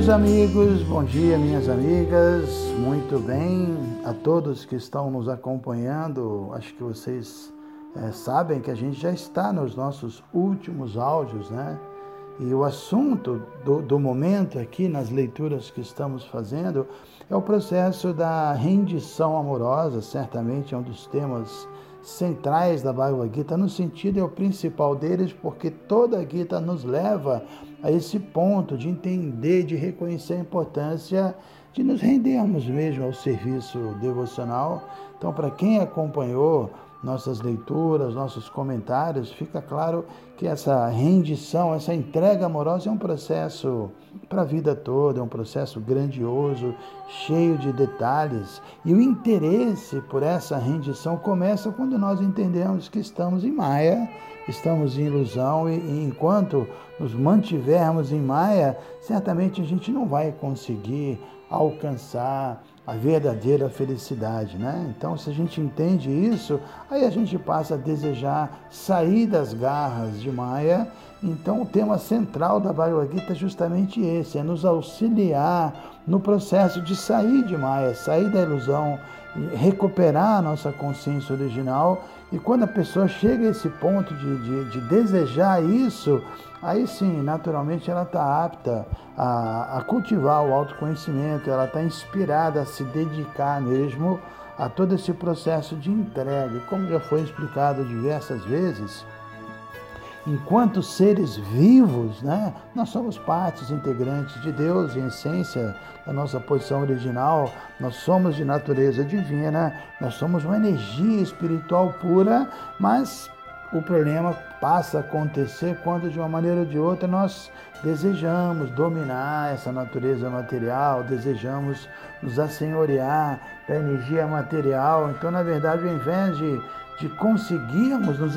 Meus amigos, bom dia, minhas amigas. Muito bem a todos que estão nos acompanhando. Acho que vocês é, sabem que a gente já está nos nossos últimos áudios, né? E o assunto do, do momento aqui, nas leituras que estamos fazendo, é o processo da rendição amorosa, certamente é um dos temas centrais da Bhagavad Gita, no sentido é o principal deles, porque toda a Gita nos leva a esse ponto de entender, de reconhecer a importância de nos rendermos mesmo ao serviço devocional. Então, para quem acompanhou nossas leituras, nossos comentários, fica claro que essa rendição, essa entrega amorosa é um processo para a vida toda, é um processo grandioso, cheio de detalhes. E o interesse por essa rendição começa quando nós entendemos que estamos em Maia, estamos em ilusão, e, e enquanto nos mantivermos em Maia, certamente a gente não vai conseguir alcançar a verdadeira felicidade, né? Então, se a gente entende isso, aí a gente passa a desejar sair das garras de Maia. Então, o tema central da Bhagavad Gita é justamente esse, é nos auxiliar no processo de sair de Maia, sair da ilusão, recuperar a nossa consciência original. E quando a pessoa chega a esse ponto de, de, de desejar isso, aí sim, naturalmente ela está apta a, a, cultivar o autoconhecimento, ela está inspirada a se dedicar mesmo a todo esse processo de entrega. Como já foi explicado diversas vezes, enquanto seres vivos, né, nós somos partes integrantes de Deus, em essência da nossa posição original, nós somos de natureza divina, nós somos uma energia espiritual pura, mas o problema passa a acontecer quando, de uma maneira ou de outra, nós desejamos dominar essa natureza material, desejamos nos assenhorear da energia material. Então, na verdade, ao invés de, de conseguirmos nos,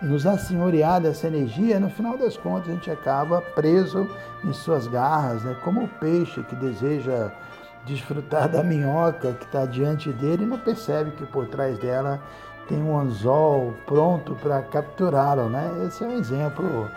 nos assenhorear dessa energia, no final das contas, a gente acaba preso em suas garras, né? como o peixe que deseja desfrutar da minhoca que está diante dele e não percebe que por trás dela tem um anzol pronto para capturá-lo, né? Esse é um exemplo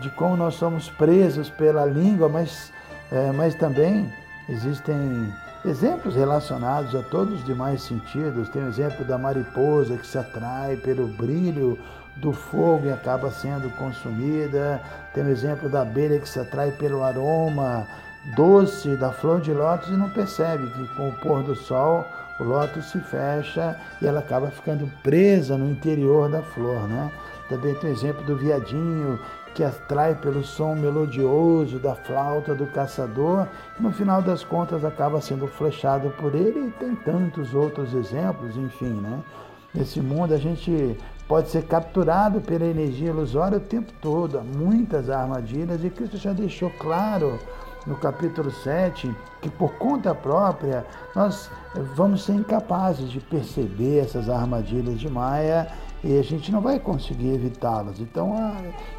de como nós somos presos pela língua, mas, é, mas também existem exemplos relacionados a todos os demais sentidos. Tem o exemplo da mariposa que se atrai pelo brilho do fogo e acaba sendo consumida. Tem o exemplo da abelha que se atrai pelo aroma doce da flor de lótus e não percebe que com o pôr do sol o lótus se fecha e ela acaba ficando presa no interior da flor, né? Também tem o exemplo do viadinho que atrai pelo som melodioso da flauta do caçador, no final das contas acaba sendo flechado por ele e tem tantos outros exemplos, enfim, né? Nesse mundo a gente pode ser capturado pela energia ilusória o tempo todo, há muitas armadilhas e Cristo já deixou claro no capítulo 7, que por conta própria nós vamos ser incapazes de perceber essas armadilhas de Maia e a gente não vai conseguir evitá-las. Então,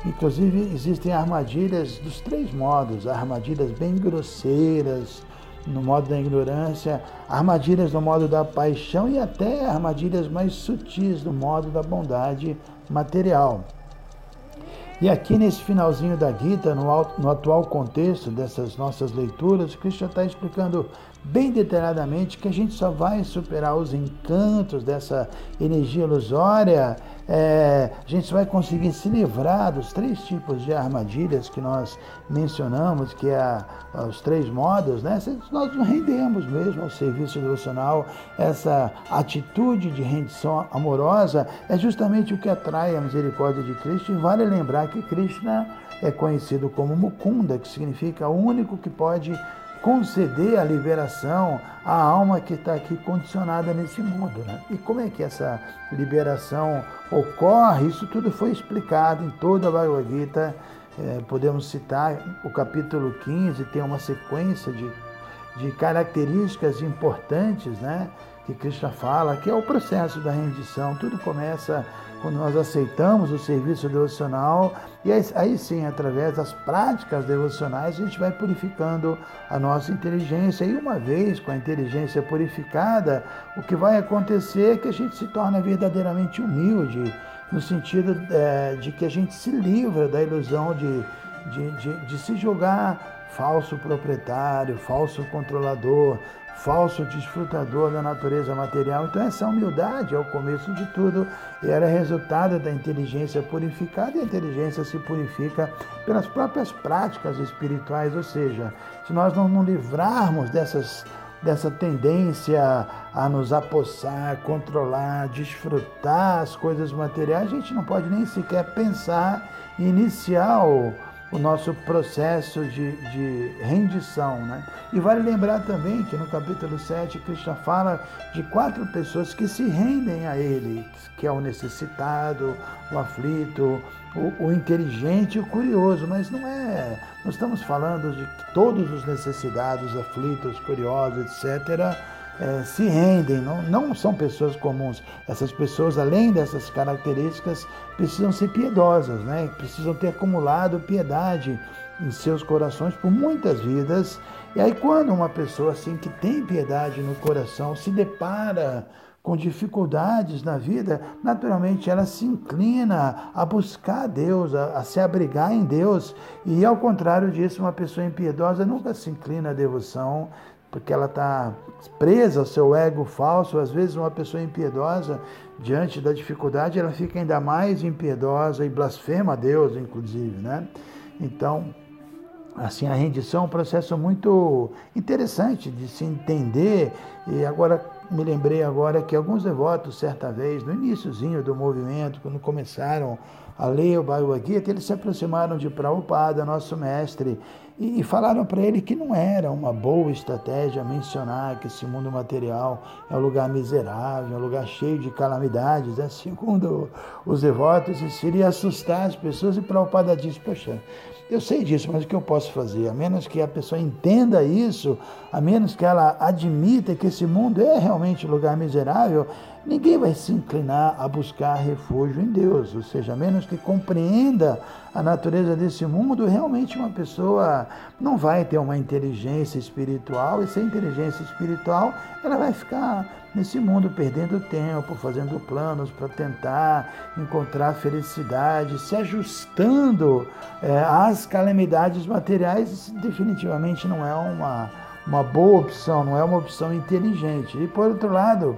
inclusive, existem armadilhas dos três modos: armadilhas bem grosseiras, no modo da ignorância, armadilhas no modo da paixão e até armadilhas mais sutis no modo da bondade material. E aqui nesse finalzinho da Gita, no, no atual contexto dessas nossas leituras, Cristo está explicando bem detalhadamente que a gente só vai superar os encantos dessa energia ilusória, é, a gente vai conseguir se livrar dos três tipos de armadilhas que nós mencionamos, que é os três modos, né? Se nós nos rendemos mesmo ao serviço devocional, essa atitude de rendição amorosa é justamente o que atrai a misericórdia de Cristo e vale lembrar que Krishna é conhecido como Mukunda, que significa o único que pode conceder a liberação à alma que está aqui condicionada nesse mundo. Né? E como é que essa liberação ocorre? Isso tudo foi explicado em toda a Bhagavad Gita. É, podemos citar o capítulo 15, tem uma sequência de, de características importantes né, que Krishna fala, que é o processo da rendição. Tudo começa quando nós aceitamos o serviço devocional, e aí, aí, sim, através das práticas devocionais, a gente vai purificando a nossa inteligência. E uma vez com a inteligência purificada, o que vai acontecer é que a gente se torna verdadeiramente humilde, no sentido é, de que a gente se livra da ilusão de, de, de, de se julgar falso proprietário, falso controlador, falso desfrutador da natureza material. Então, essa humildade, ao começo de tudo, era resultado da inteligência purificada, e a inteligência se purifica pelas próprias práticas espirituais, ou seja, se nós não nos livrarmos dessas dessa tendência a nos apossar, controlar, desfrutar as coisas materiais, a gente não pode nem sequer pensar iniciar o, o nosso processo de, de rendição. Né? E vale lembrar também que no capítulo 7, Krishna fala de quatro pessoas que se rendem a Ele, que é o necessitado, o aflito, o, o inteligente e o curioso, mas não é. Nós estamos falando de todos os necessitados, aflitos, curiosos, etc., é, se rendem, não, não são pessoas comuns. Essas pessoas, além dessas características, precisam ser piedosas, né? precisam ter acumulado piedade em seus corações por muitas vidas. E aí, quando uma pessoa assim que tem piedade no coração se depara com dificuldades na vida, naturalmente ela se inclina a buscar Deus, a, a, se abrigar em Deus. E ao contrário disso, uma pessoa impiedosa nunca se inclina à devoção, porque ela está presa ao seu ego falso. Às vezes, uma pessoa impiedosa, diante da dificuldade, ela fica ainda mais impiedosa e blasfema a Deus, inclusive, né? Então, assim, a rendição é um processo muito interessante de se entender. E agora, me lembrei agora que alguns devotos, certa vez, no iníciozinho do movimento, quando começaram a ler o Bhagavad Gita, eles se aproximaram de Prabhupada, nosso mestre, e, falaram para ele que não era uma boa estratégia mencionar que esse mundo material é um lugar miserável, é um lugar cheio de calamidades. Né? Segundo os devotos, isso seria assustar as pessoas. E Prabhupada disse: Poxa, eu sei disso, mas o que eu posso fazer? A menos que a pessoa entenda isso, a menos que ela admita que esse mundo é realmente um lugar miserável, ninguém vai se inclinar a buscar refúgio em Deus. Ou seja, a menos que compreenda a natureza desse mundo, realmente uma pessoa não vai ter uma inteligência espiritual, e sem inteligência espiritual, ela vai ficar nesse mundo perdendo tempo, fazendo planos para tentar encontrar felicidade, se ajustando é, às calamidades materiais, isso definitivamente não é uma, uma boa opção, não é uma opção inteligente. E por outro lado,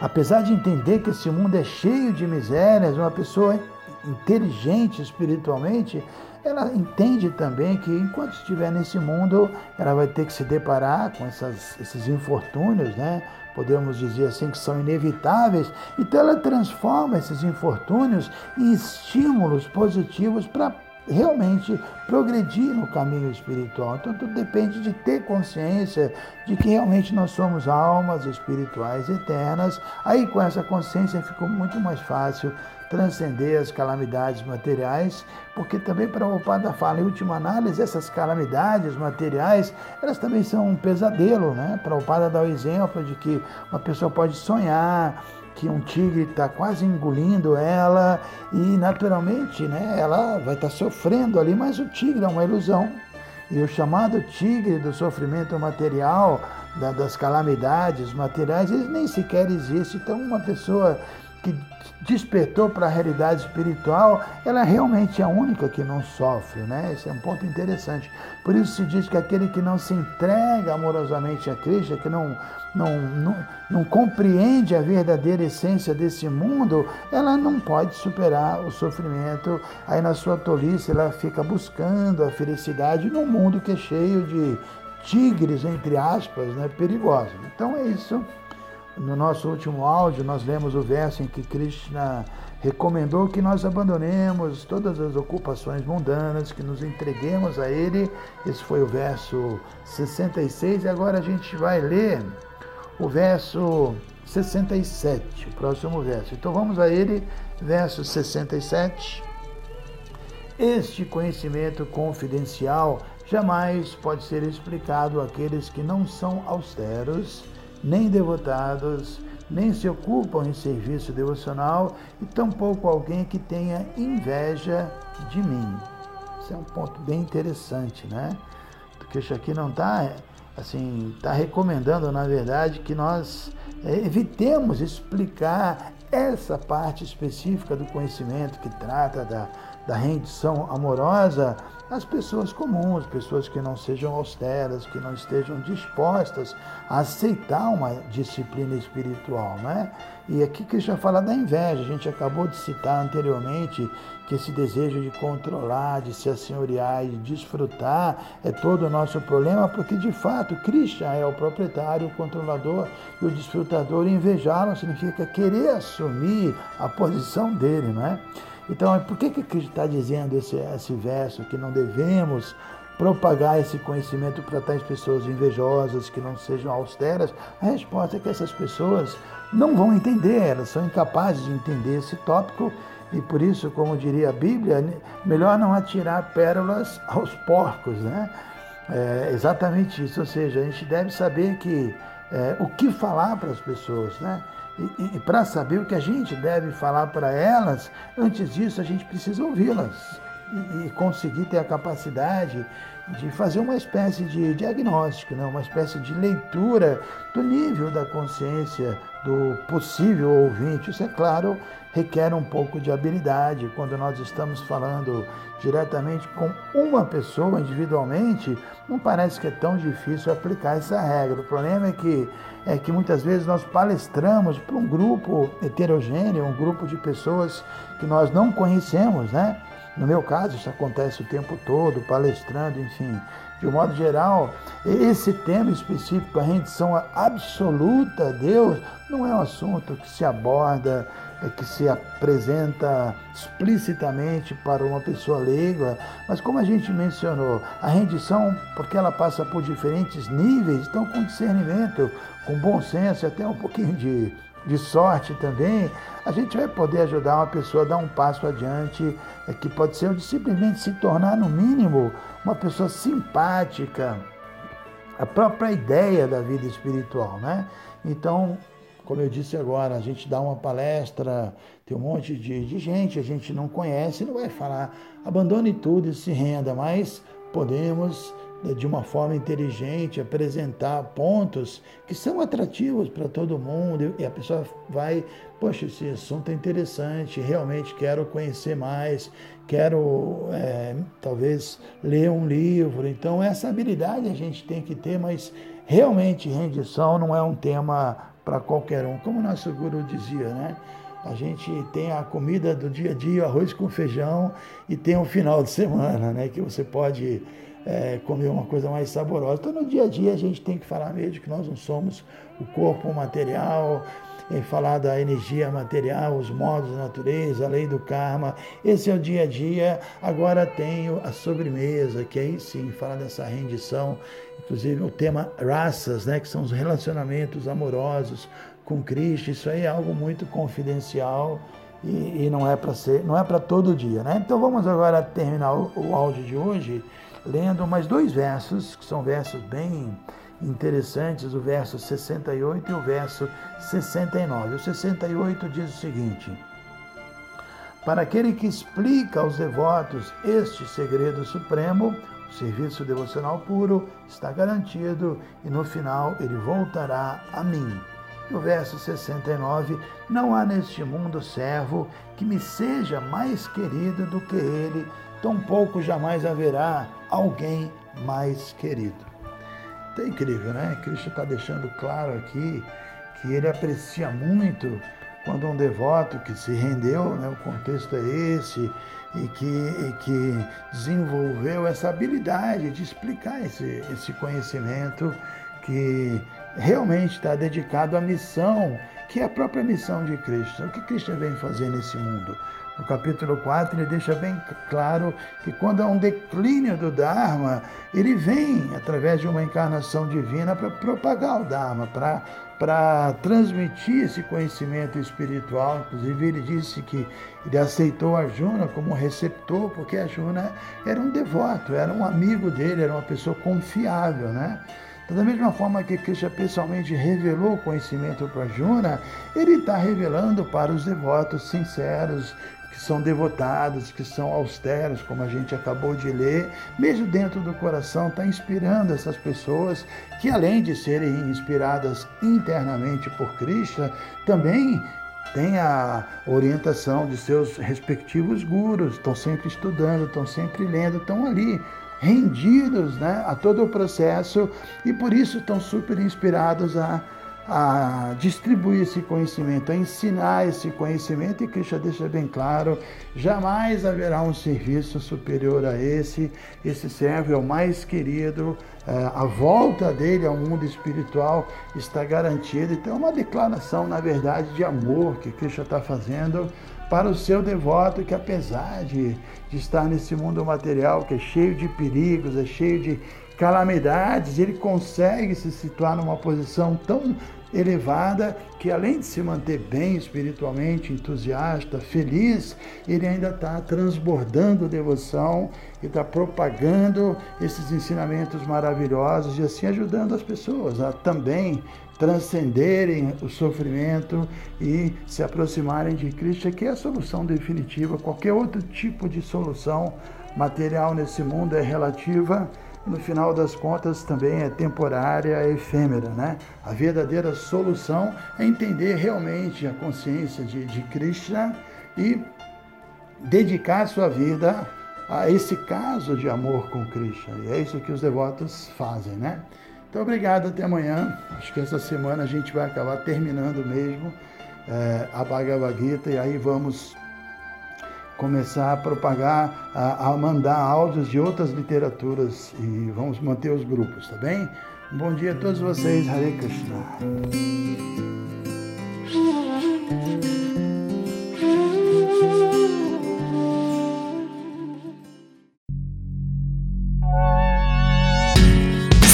apesar de entender que esse mundo é cheio de misérias, uma pessoa inteligente espiritualmente, ela entende também que enquanto estiver nesse mundo, ela vai ter que se deparar com essas, esses infortúnios, né? Podemos dizer assim que são inevitáveis. Então ela transforma esses infortúnios em estímulos positivos para realmente progredir no caminho espiritual. Então tudo depende de ter consciência de que realmente nós somos almas espirituais eternas. Aí com essa consciência ficou muito mais fácil transcender as calamidades materiais, porque também para o Padre fala, em última análise, essas calamidades materiais, elas também são um pesadelo, né? Para o Padre dar o exemplo de que uma pessoa pode sonhar que um tigre está quase engolindo ela e naturalmente, né, ela vai estar tá sofrendo ali, mas o tigre é uma ilusão. E o chamado tigre do sofrimento material, da, das calamidades materiais, ele nem sequer existe. Então, uma pessoa que despertou para a realidade espiritual, ela realmente é a única que não sofre, né? Esse é um ponto interessante. Por isso se diz que aquele que não se entrega amorosamente a Cristo, que não, não, não, não compreende a verdadeira essência desse mundo, ela não pode superar o sofrimento. Aí na sua tolice ela fica buscando a felicidade num mundo que é cheio de tigres, entre aspas, né, perigosos. Então é isso no nosso último áudio, nós lemos o verso em que Krishna recomendou que nós abandonemos todas as ocupações mundanas, que nos entreguemos a Ele. Esse foi o verso 66. E agora a gente vai ler o verso 67, o próximo verso. Então vamos a ele, verso 67. Este conhecimento confidencial jamais pode ser explicado àqueles que não são austeros nem devotados, nem se ocupam em serviço devocional e tampouco alguém que tenha inveja de mim. Isso é um ponto bem interessante, né? Porque isso aqui não está assim, está recomendando, na verdade, que nós é, evitemos explicar essa parte específica do conhecimento que trata da, da rendição amorosa as pessoas comuns, pessoas que não sejam austeras, que não estejam dispostas a aceitar uma disciplina espiritual, né? E aqui já fala da inveja, a gente acabou de citar anteriormente que esse desejo de controlar, de se assenhorear e de desfrutar é todo o nosso problema, porque de fato Krishna é o proprietário, o controlador e o desfrutador. Invejá-lo significa querer assumir a posição dele, né? Então, por que, que está dizendo esse, esse verso que não devemos propagar esse conhecimento para tais pessoas invejosas, que não sejam austeras? A resposta é que essas pessoas não vão entender, elas são incapazes de entender esse tópico e por isso, como diria a Bíblia, melhor não atirar pérolas aos porcos, né? É exatamente isso, ou seja, a gente deve saber que é, o que falar para as pessoas, né? E, e para saber o que a gente deve falar para elas, antes disso a gente precisa ouvi-las e, e, conseguir ter a capacidade de fazer uma espécie de diagnóstico, né? uma espécie de leitura do nível da consciência do possível ouvinte. Isso, é claro, requer um pouco de habilidade. Quando nós estamos falando diretamente com uma pessoa individualmente, não parece que é tão difícil aplicar essa regra. O problema é que, é que muitas vezes nós palestramos para um grupo heterogêneo, um grupo de pessoas que nós não conhecemos, né? No meu caso, isso acontece o tempo todo, palestrando, enfim. De um modo geral, esse tema específico, a rendição absoluta a Deus, não é um assunto que se aborda, é que se apresenta explicitamente para uma pessoa leiga, mas como a gente mencionou, a rendição, porque ela passa por diferentes níveis, então com discernimento, com bom senso, até um pouquinho de de sorte também, a gente vai poder ajudar uma pessoa a dar um passo adiante, é, que pode ser de simplesmente se tornar, no mínimo, uma pessoa simpática, a própria ideia da vida espiritual, né? Então, como eu disse agora, a gente dá uma palestra, tem um monte de, de gente, a gente não conhece, não vai falar, abandone tudo e se renda, mas podemos de uma forma inteligente, apresentar pontos que são atrativos para todo mundo e a pessoa vai, poxa, esse assunto é interessante, realmente quero conhecer mais, quero é, talvez ler um livro. Então, essa habilidade a gente tem que ter, mas realmente rendição não é um tema para qualquer um, como nosso guru dizia, né? A gente tem a comida do dia a dia, arroz com feijão, e tem o final de semana, né? Que você pode é, comer uma coisa mais saborosa. Então, no dia a dia, a gente tem que falar mesmo que nós não somos o corpo material, é, falar da energia material, os modos da natureza, a lei do karma. Esse é o dia a dia. Agora tenho a sobremesa, que aí sim, fala dessa rendição, inclusive o tema raças, né, que são os relacionamentos amorosos com Cristo. Isso aí é algo muito confidencial. E, e não é para ser, não é para todo dia, né? Então vamos agora terminar o, o áudio de hoje lendo mais dois versos, que são versos bem interessantes, o verso 68 e o verso 69. O 68 diz o seguinte: Para aquele que explica aos devotos este segredo supremo, o serviço devocional puro está garantido e no final ele voltará a mim. E o verso 69: Não há neste mundo servo que me seja mais querido do que ele, tampouco jamais haverá alguém mais querido. É incrível, né? Cristo está deixando claro aqui que ele aprecia muito quando um devoto que se rendeu, né, o contexto é esse, e que, e que desenvolveu essa habilidade de explicar esse, esse conhecimento que realmente está dedicado à missão, que é a própria missão de Cristo. O que Cristo vem fazer nesse mundo? No capítulo 4, ele deixa bem claro que quando há um declínio do Dharma, ele vem através de uma encarnação divina para propagar o Dharma, para para transmitir esse conhecimento espiritual. Inclusive, ele disse que ele aceitou a Juna como receptor, porque a Juna era um devoto, era um amigo dele, era uma pessoa confiável, né? Então, da mesma forma que Krishna pessoalmente revelou o conhecimento para Juna, ele está revelando para os devotos sinceros, que são devotados, que são austeros, como a gente acabou de ler, mesmo dentro do coração, está inspirando essas pessoas que, além de serem inspiradas internamente por Cristo, também têm a orientação de seus respectivos gurus, estão sempre estudando, estão sempre lendo, estão ali rendidos né, a todo o processo e por isso estão super inspirados a a distribuir esse conhecimento, a ensinar esse conhecimento, e Krishna deixa bem claro: jamais haverá um serviço superior a esse. Esse servo é o mais querido, é, a volta dele ao mundo espiritual está garantida. Então, é uma declaração, na verdade, de amor que Krishna está fazendo para o seu devoto, que apesar de, de estar nesse mundo material que é cheio de perigos, é cheio de calamidades, ele consegue se situar numa posição tão elevada que, além de se manter bem espiritualmente, entusiasta, feliz, ele ainda está transbordando devoção e está propagando esses ensinamentos maravilhosos e assim ajudando as pessoas a também transcenderem o sofrimento e se aproximarem de Cristo, que é a solução definitiva. Qualquer outro tipo de solução material nesse mundo é relativa no final das contas também é temporária, é efêmera. Né? A verdadeira solução é entender realmente a consciência de, de Krishna e dedicar sua vida a esse caso de amor com Krishna. E é isso que os devotos fazem, né? Então, obrigado, até amanhã. Acho que essa semana a gente vai acabar terminando mesmo é, a Bhagavad Gita e aí vamos começar a propagar, a, a, mandar áudios de outras literaturas e vamos manter os grupos, tá bem? Um bom dia a todos vocês, Hare Krishna.